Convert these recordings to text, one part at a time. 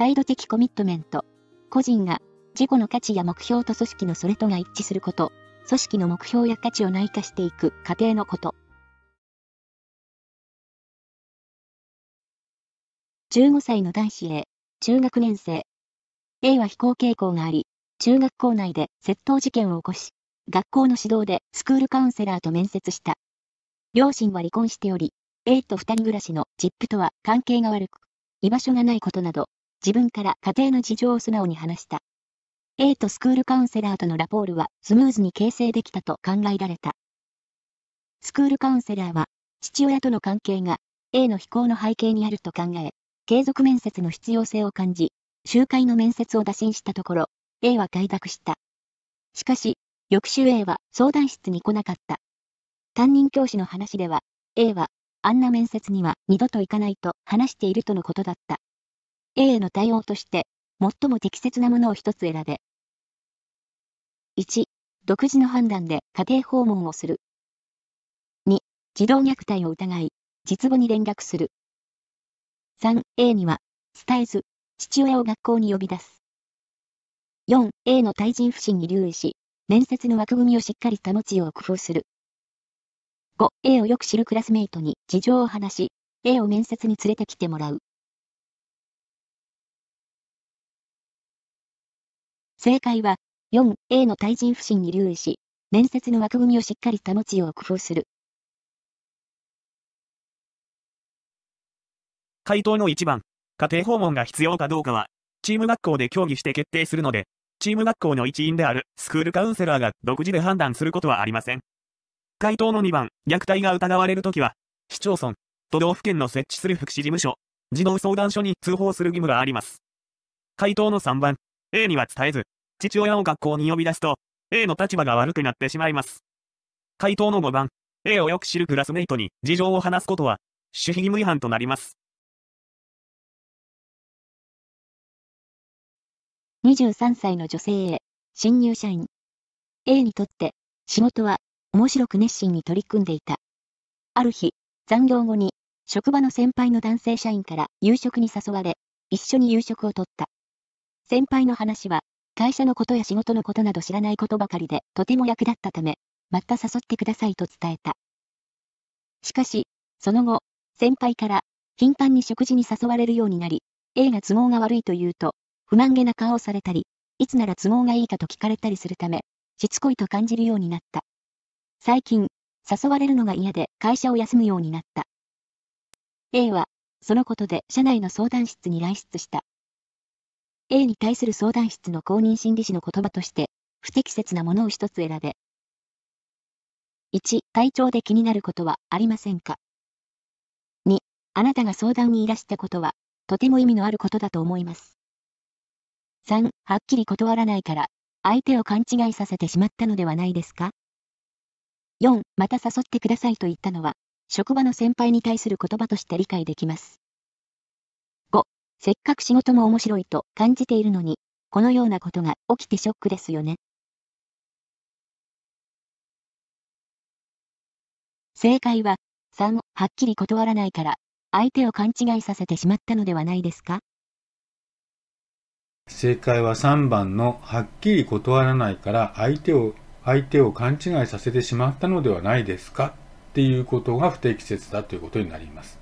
態度的コミットメント。個人が自己の価値や目標と組織のそれとが一致すること。組織の目標や価値を内化していく過程のこと。15歳の男子 A、中学年生。A は非行傾向があり、中学校内で窃盗事件を起こし、学校の指導でスクールカウンセラーと面接した。両親は離婚しており、A と二人暮らしのジップとは関係が悪く、居場所がないことなど、自分から家庭の事情を素直に話した。A とスクールカウンセラーとのラポールはスムーズに形成できたと考えられた。スクールカウンセラーは、父親との関係が A の非行の背景にあると考え、継続面接の必要性を感じ、集会の面接を打診したところ、A は快諾した。しかし、翌週 A は相談室に来なかった。担任教師の話では、A は、あんな面接には二度と行かないと話しているとのことだった。A への対応として、最も適切なものを一つ選べ。1、独自の判断で家庭訪問をする。2、児童虐待を疑い、実母に連絡する。3、A には、伝えず、父親を学校に呼び出す。4、A の対人不信に留意し、面接の枠組みをしっかり保つよう工夫する。5、A をよく知るクラスメイトに事情を話し、A を面接に連れてきてもらう。正解は、4、A の対人不信に留意し、面接の枠組みをしっかり保つよう工夫する。回答の1番、家庭訪問が必要かどうかは、チーム学校で協議して決定するので、チーム学校の一員であるスクールカウンセラーが独自で判断することはありません。回答の2番、虐待が疑われるときは、市町村、都道府県の設置する福祉事務所、児童相談所に通報する義務があります。回答の3番、A には伝えず、父親を学校に呼び出すと、A の立場が悪くなってしまいます。回答の5番、A をよく知るクラスメイトに事情を話すことは、守秘義務違反となります。23歳の女性 A、新入社員。A にとって、仕事は、面白く熱心に取り組んでいた。ある日、残業後に、職場の先輩の男性社員から夕食に誘われ、一緒に夕食をとった。先輩の話は、会社のことや仕事のことなど知らないことばかりで、とても役立ったため、また誘ってくださいと伝えた。しかし、その後、先輩から、頻繁に食事に誘われるようになり、A が都合が悪いと言うと、不満げな顔をされたり、いつなら都合がいいかと聞かれたりするため、しつこいと感じるようになった。最近、誘われるのが嫌で会社を休むようになった。A は、そのことで社内の相談室に来室した。A に対する相談室の公認心理師の言葉として、不適切なものを一つ選べ。1、体調で気になることはありませんか ?2、あなたが相談にいらしたことは、とても意味のあることだと思います。3、はっきり断らないから、相手を勘違いさせてしまったのではないですか ?4、また誘ってくださいと言ったのは、職場の先輩に対する言葉として理解できます。せっかく仕事も面白いと感じているのに、このようなことが起きてショックですよね。正解は、3、はっきり断らないから、相手を勘違いさせてしまったのではないですか？正解は3番のはっきり断らないから相手を相手を勘違いさせてしまったのではないですか？っていうことが不適切だということになります。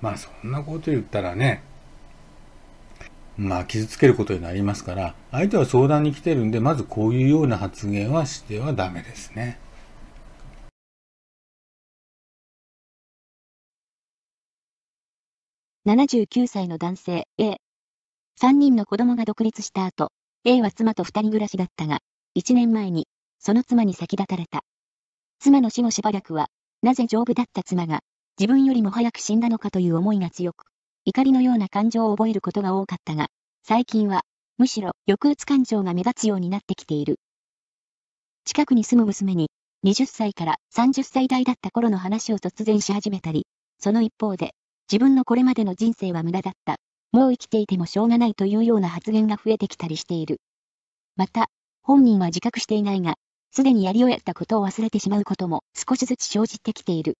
まあそんなこと言ったらね、まあ傷つけることになりますから、相手は相談に来てるんで、まずこういうような発言はしてはダメですね。79歳の男性 A 3人の子供が独立した後、A は妻と二人暮らしだったが、1年前に、その妻に先立たれた。妻の死後しばらくは、なぜ丈夫だった妻が、自分よりも早く死んだのかという思いが強く、怒りのような感情を覚えることが多かったが、最近は、むしろ抑うつ感情が目立つようになってきている。近くに住む娘に、20歳から30歳代だった頃の話を突然し始めたり、その一方で、自分のこれまでの人生は無駄だったもう生きていてもしょうがないというような発言が増えてきたりしている。また、本人は自覚していないが、すでにやり終えたことを忘れてしまうことも少しずつ生じてきている。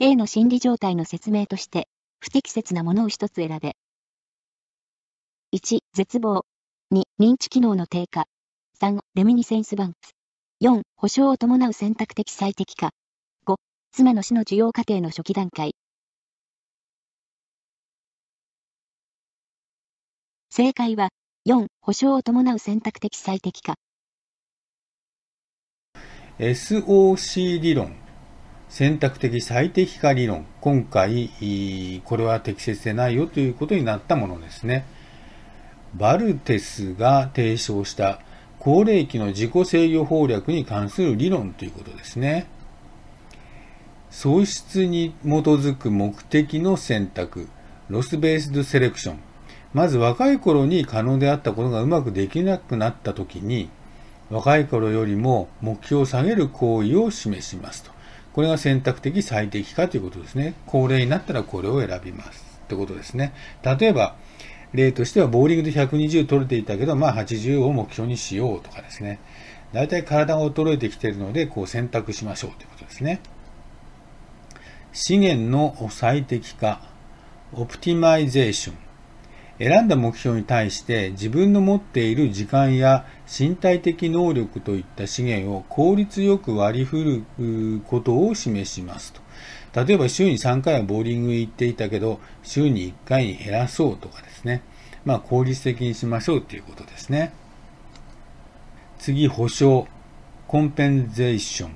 A の心理状態の説明として、不適切なものを一つ選べ。1、絶望。2、認知機能の低下。3、レミニセンスバンク。4、保証を伴う選択的最適化。5、妻の死の需要過程の初期段階。正解は、4、保証を伴う選択的最適化。SOC 理論。選択的最適化理論。今回、これは適切でないよということになったものですね。バルテスが提唱した高齢期の自己制御法略に関する理論ということですね。喪失に基づく目的の選択、ロスベースドセレクション。まず若い頃に可能であったことがうまくできなくなった時に、若い頃よりも目標を下げる行為を示しますと。これが選択的最適化ということですね。高齢になったらこれを選びます。ってことですね。例えば、例としては、ボーリングで120取れていたけど、まあ80を目標にしようとかですね。大体体が衰えてきているので、こう選択しましょうということですね。資源の最適化、オプティマイゼーション。選んだ目標に対して自分の持っている時間や身体的能力といった資源を効率よく割り振ることを示しますと。例えば週に3回はボーリングに行っていたけど、週に1回に減らそうとかですね。まあ効率的にしましょうということですね。次、保証。コンペンゼーション。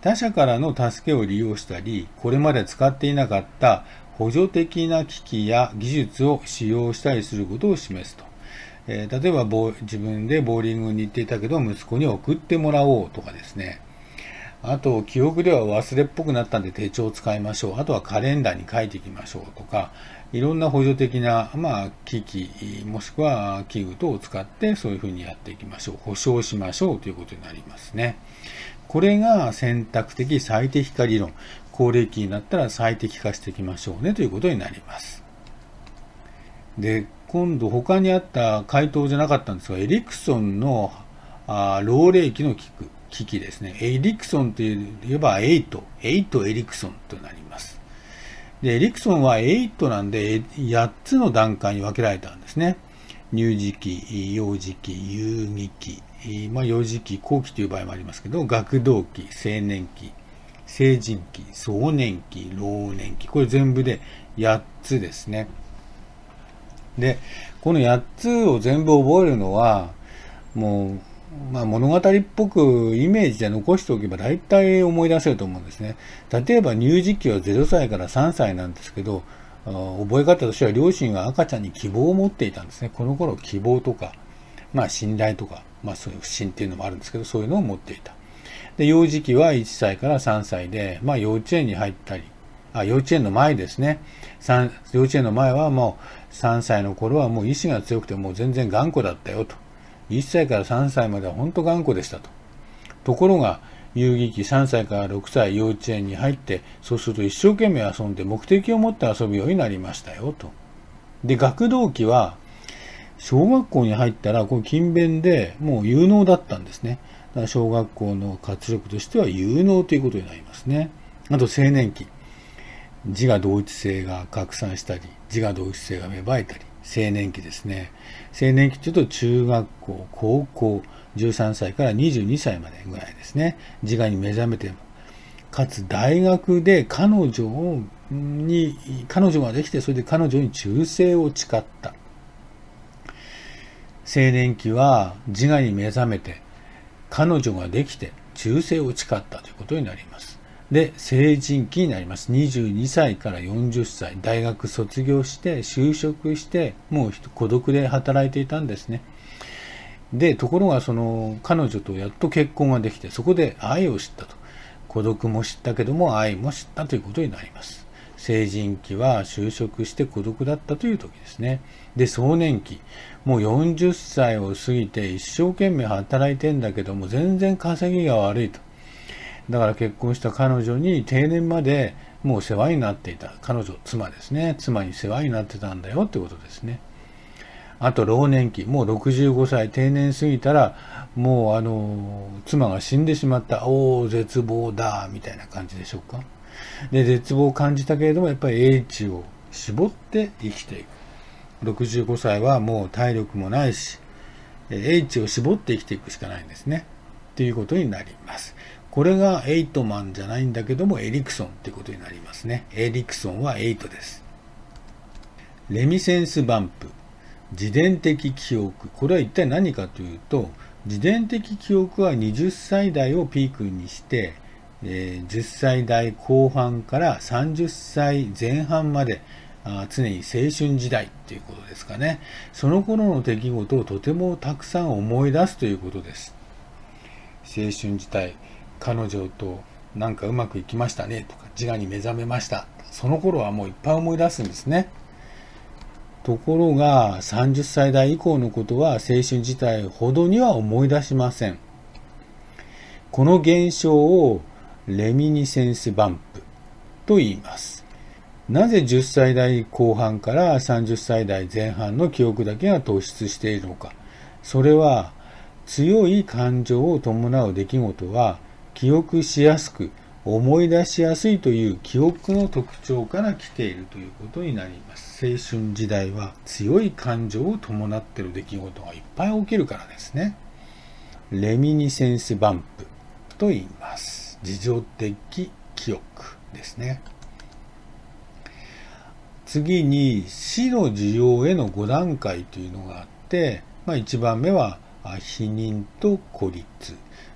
他者からの助けを利用したり、これまで使っていなかった補助的な機器や技術を使用したりすることを示すと。えー、例えば自分でボーリングに行っていたけど息子に送ってもらおうとかですね。あと、記憶では忘れっぽくなったんで手帳を使いましょう。あとはカレンダーに書いていきましょうとか、いろんな補助的な、まあ、機器、もしくは器具等を使ってそういうふうにやっていきましょう。保証しましょうということになりますね。これが選択的最適化理論。高齢期になったら最適化していきましょうねということになります。で、今度他にあった回答じゃなかったんですが、エリクソンのあ老齢期の機器機器ですね。エリクソンといえば8、8エリクソンとなります。で、エリクソンは8なんで8つの段階に分けられたんですね。乳児期、幼児期、有児期、まあ、幼児期、後期という場合もありますけど、学童期、青年期、成人期、壮年期、老年期、これ全部で8つですね。で、この8つを全部覚えるのは、もう、まあ、物語っぽくイメージで残しておけば大体思い出せると思うんですね。例えば乳児期は0歳から3歳なんですけど、覚え方としては両親が赤ちゃんに希望を持っていたんですね。この頃希望とか、まあ信頼とか、まあそういう不信っていうのもあるんですけど、そういうのを持っていた。で、幼児期は1歳から3歳で、まあ幼稚園に入ったり、あ、幼稚園の前ですね。幼稚園の前はもう3歳の頃はもう意志が強くてもう全然頑固だったよと。1歳から3歳までは本当頑固でしたと。ところが、遊戯期3歳から6歳幼稚園に入って、そうすると一生懸命遊んで目的を持って遊ぶようになりましたよと。で、学童期は、小学校に入ったら、この勤勉でもう有能だったんですね。小学校の活力としては有能ということになりますね。あと青年期。自我同一性が拡散したり、自我同一性が芽生えたり、青年期ですね。青年期というと中学校、高校、13歳から22歳までぐらいですね。自我に目覚めて、かつ大学で彼女をに、彼女ができて、それで彼女に忠誠を誓った。青年期は自我に目覚めて、彼女ができて忠誠を誓ったということになります。で、成人期になります。22歳から40歳、大学卒業して、就職して、もう孤独で働いていたんですね。で、ところがその彼女とやっと結婚ができて、そこで愛を知ったと。孤独も知ったけども愛も知ったということになります。成人期は就職して孤独だったという時ですね。で、壮年期。もう40歳を過ぎて一生懸命働いてんだけども全然稼ぎが悪いと。だから結婚した彼女に定年までもう世話になっていた。彼女、妻ですね。妻に世話になってたんだよってことですね。あと、老年期。もう65歳定年過ぎたら、もうあの、妻が死んでしまった。おお、絶望だ、みたいな感じでしょうか。で、絶望を感じたけれども、やっぱり英知を絞って生きていく。65歳はもう体力もないし、H を絞って生きていくしかないんですね。ということになります。これがエイトマンじゃないんだけども、エリクソンってことになりますね。エリクソンは8です。レミセンスバンプ。自伝的記憶。これは一体何かというと、自伝的記憶は20歳代をピークにして、え、10歳代後半から30歳前半まで常に青春時代っていうことですかね。その頃の出来事をとてもたくさん思い出すということです。青春時代、彼女となんかうまくいきましたねとか、自我に目覚めました。その頃はもういっぱい思い出すんですね。ところが、30歳代以降のことは青春自体ほどには思い出しません。この現象をレミニセンスバンプと言います。なぜ10歳代後半から30歳代前半の記憶だけが突出しているのか。それは強い感情を伴う出来事は記憶しやすく思い出しやすいという記憶の特徴から来ているということになります。青春時代は強い感情を伴っている出来事がいっぱい起きるからですね。レミニセンスバンプと言います。自助的記憶ですね。次に死の需要への5段階というのがあって、まあ、1番目は否認と孤立。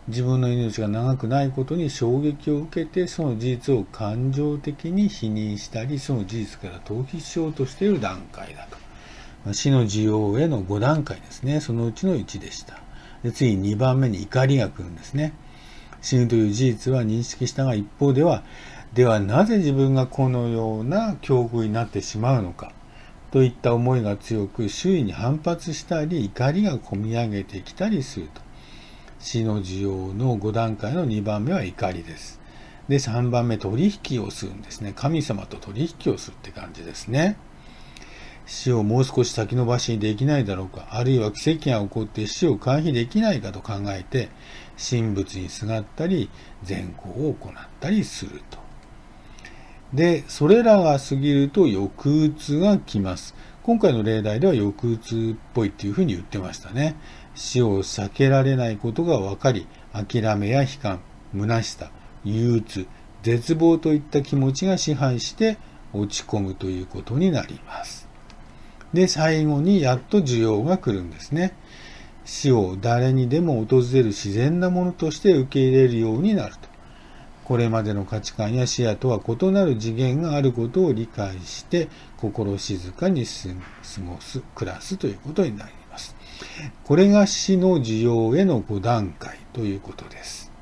自分の命が長くないことに衝撃を受けてその事実を感情的に否認したりその事実から逃避しようとしている段階だと、まあ、死の需要への5段階ですね。そのうちの1でした。で次2番目に怒りが来るんですね。死ぬという事実は認識したが一方ではではなぜ自分がこのような境遇になってしまうのか？といった思いが強く周囲に反発したり怒りがこみ上げてきたりすると。死の需要の5段階の2番目は怒りです。で3番目取引をするんですね。神様と取引をするって感じですね。死をもう少し先延ばしにできないだろうか。あるいは奇跡が起こって死を回避できないかと考えて神仏にすがったり善行を行ったりすると。で、それらが過ぎると抑うつが来ます。今回の例題では抑うつっぽいっていうふうに言ってましたね。死を避けられないことが分かり、諦めや悲観、虚しさ、憂鬱、絶望といった気持ちが支配して落ち込むということになります。で、最後にやっと需要が来るんですね。死を誰にでも訪れる自然なものとして受け入れるようになると。これまでの価値観や視野とは異なる次元があることを理解して心静かに過ごす、暮らすということになります。これが死の需要への5段階ということです。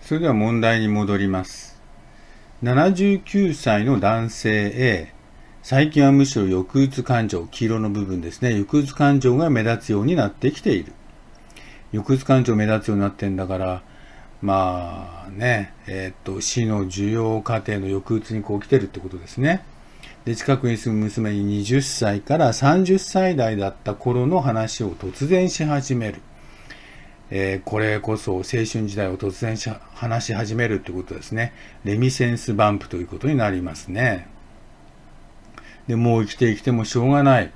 それでは問題に戻ります。79歳の男性 A、最近はむしろ抑うつ感情、黄色の部分ですね、抑うつ感情が目立つようになってきている。抑うつ感情目立つようになってんだから、まあね、えっ、と、死の需要過程の抑うつにこう来てるってことですね。で、近くに住む娘に20歳から30歳代だった頃の話を突然し始める。えー、これこそ青春時代を突然し話し始めるってことですね。レミセンスバンプということになりますね。で、もう生きて生きてもしょうがない。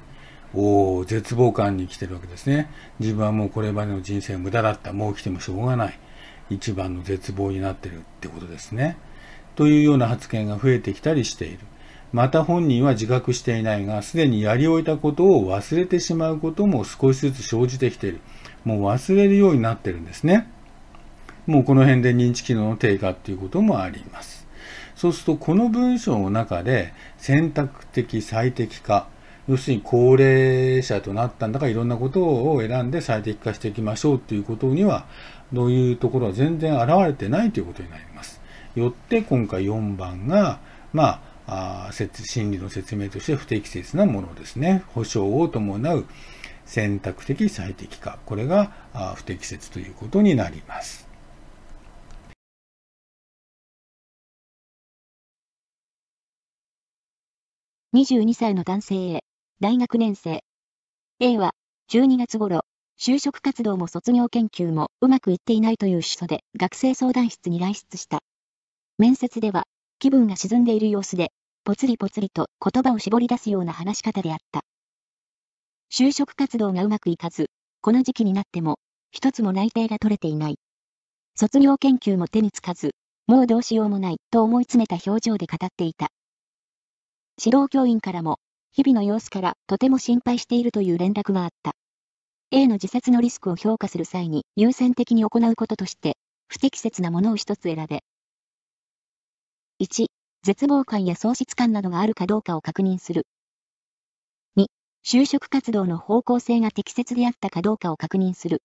おお、絶望感に来てるわけですね。自分はもうこれまでの人生無駄だった。もう生きてもしょうがない。一番の絶望になってるってことですね。というような発言が増えてきたりしている。また本人は自覚していないが、すでにやり終えたことを忘れてしまうことも少しずつ生じてきている。もう忘れるようになってるんですね。もうこの辺で認知機能の低下っていうこともあります。そうすると、この文章の中で選択的最適化、要するに高齢者となったんだからいろんなことを選んで最適化していきましょうということにはというところは全然現れてないということになります。よって今回4番が、まあ、あ心理の説明として不適切なものですね。保証を伴う選択的最適化。これが不適切ということになります。22歳の男性へ、大学年生。A は、12月頃、就職活動も卒業研究もうまくいっていないという主訴で学生相談室に来室した。面接では気分が沈んでいる様子で、ぽつりぽつりと言葉を絞り出すような話し方であった。就職活動がうまくいかず、この時期になっても、一つも内定が取れていない。卒業研究も手につかず、もうどうしようもないと思い詰めた表情で語っていた。指導教員からも、日々の様子からとても心配しているという連絡があった。A の自殺のリスクを評価する際に優先的に行うこととして、不適切なものを一つ選べ。1、絶望感や喪失感などがあるかどうかを確認する。2、就職活動の方向性が適切であったかどうかを確認する。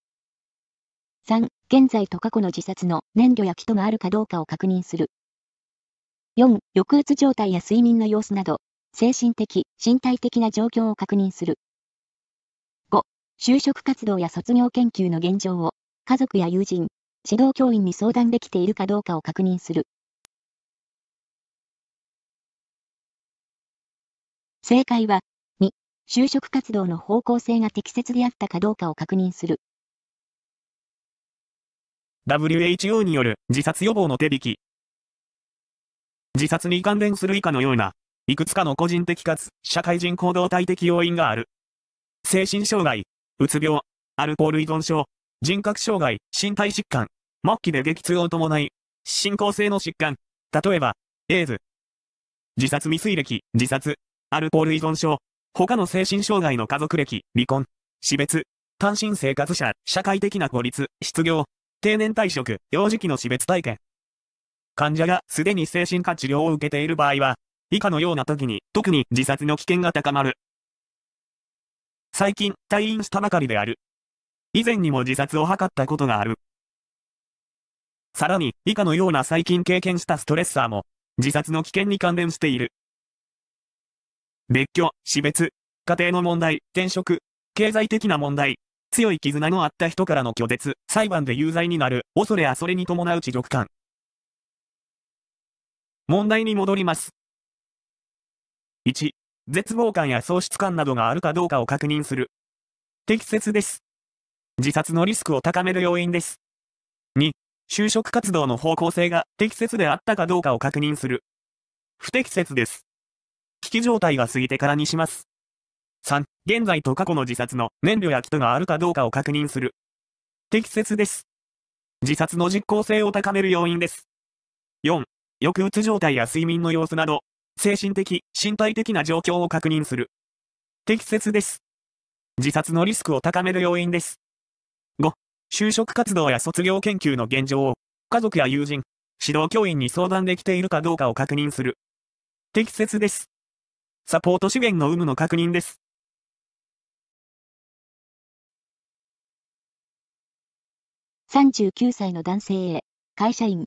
3、現在と過去の自殺の燃料や基礎があるかどうかを確認する。4、抑うつ状態や睡眠の様子など、精神的、身体的な状況を確認する。就職活動や卒業研究の現状を、家族や友人、指導教員に相談できているかどうかを確認する。正解は、2、就職活動の方向性が適切であったかどうかを確認する。WHO による自殺予防の手引き。自殺に関連する以下のような、いくつかの個人的かつ社会人行動体的要因がある。精神障害、うつ病、アルコール依存症、人格障害、身体疾患、末期で激痛を伴い、進行性の疾患、例えば、エイズ、自殺未遂歴、自殺、アルコール依存症、他の精神障害の家族歴、離婚、死別、単身生活者、社会的な孤立、失業、定年退職、幼児期の死別体験。患者がすでに精神科治療を受けている場合は、以下のような時に特に自殺の危険が高まる。最近退院したばかりである。以前にも自殺を図ったことがある。さらに、以下のような最近経験したストレッサーも、自殺の危険に関連している。別居、死別、家庭の問題、転職、経済的な問題、強い絆のあった人からの拒絶、裁判で有罪になる、恐れやそれに伴う知力感。問題に戻ります。1、絶望感や喪失感などがあるかどうかを確認する。適切です。自殺のリスクを高める要因です。2、就職活動の方向性が適切であったかどうかを確認する。不適切です。危機状態が過ぎてからにします。3、現在と過去の自殺の燃料や基礎があるかどうかを確認する。適切です。自殺の実効性を高める要因です。4、抑うつ状態や睡眠の様子など、精神的、身体的な状況を確認する。適切です。自殺のリスクを高める要因です。5、就職活動や卒業研究の現状を、家族や友人、指導教員に相談できているかどうかを確認する。適切です。サポート資源の有無の確認です。39歳の男性 A、会社員。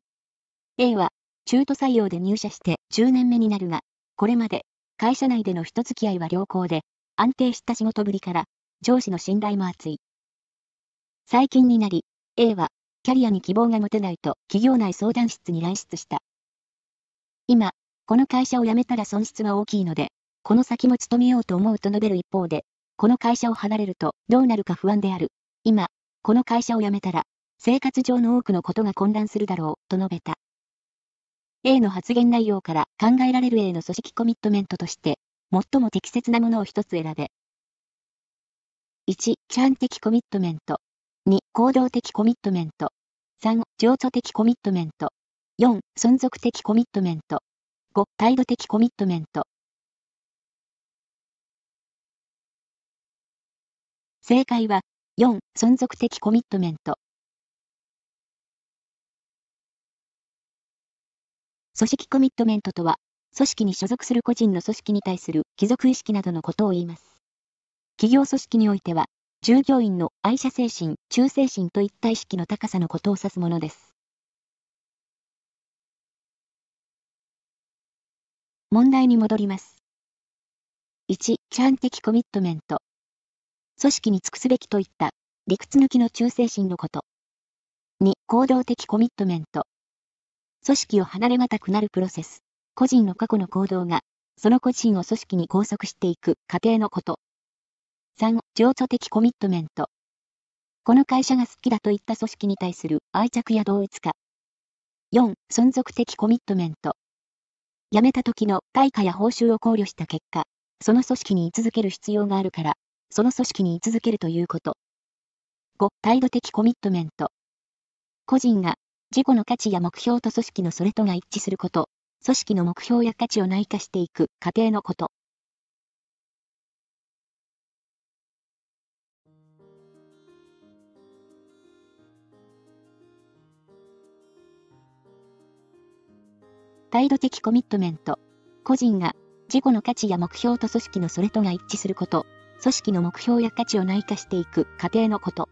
A は、中途採用で入社して10年目になるが、これまで、会社内での人付き合いは良好で、安定した仕事ぶりから、上司の信頼も厚い。最近になり、A は、キャリアに希望が持てないと企業内相談室に来室した。今、この会社を辞めたら損失は大きいので、この先も勤めようと思うと述べる一方で、この会社を離れるとどうなるか不安である。今、この会社を辞めたら、生活上の多くのことが混乱するだろう、と述べた。A の発言内容から考えられる A の組織コミットメントとして、最も適切なものを一つ選べ。1、チャン的コミットメント。2、行動的コミットメント。3、情緒的コミットメント。4、存続的コミットメント。5、態度的コミットメント。正解は、4、存続的コミットメント。組織コミットメントとは、組織に所属する個人の組織に対する帰属意識などのことを言います。企業組織においては、従業員の愛社精神、忠誠心といった意識の高さのことを指すものです。問題に戻ります。1、チャン的コミットメント。組織に尽くすべきといった理屈抜きの忠誠心のこと。2、行動的コミットメント。組織を離れがたくなるプロセス。個人の過去の行動が、その個人を組織に拘束していく過程のこと。3、情緒的コミットメント。この会社が好きだといった組織に対する愛着や同一化。4、存続的コミットメント。辞めた時の対価や報酬を考慮した結果、その組織に居続ける必要があるから、その組織に居続けるということ。5、態度的コミットメント。個人が自己の価値や目標と組織のそれとが一致すること、組織の目標や価値を内化していく過程のこと。態度的コミットメント。個人が自己の価値や目標と組織のそれとが一致すること、組織の目標や価値を内化していく過程のこと。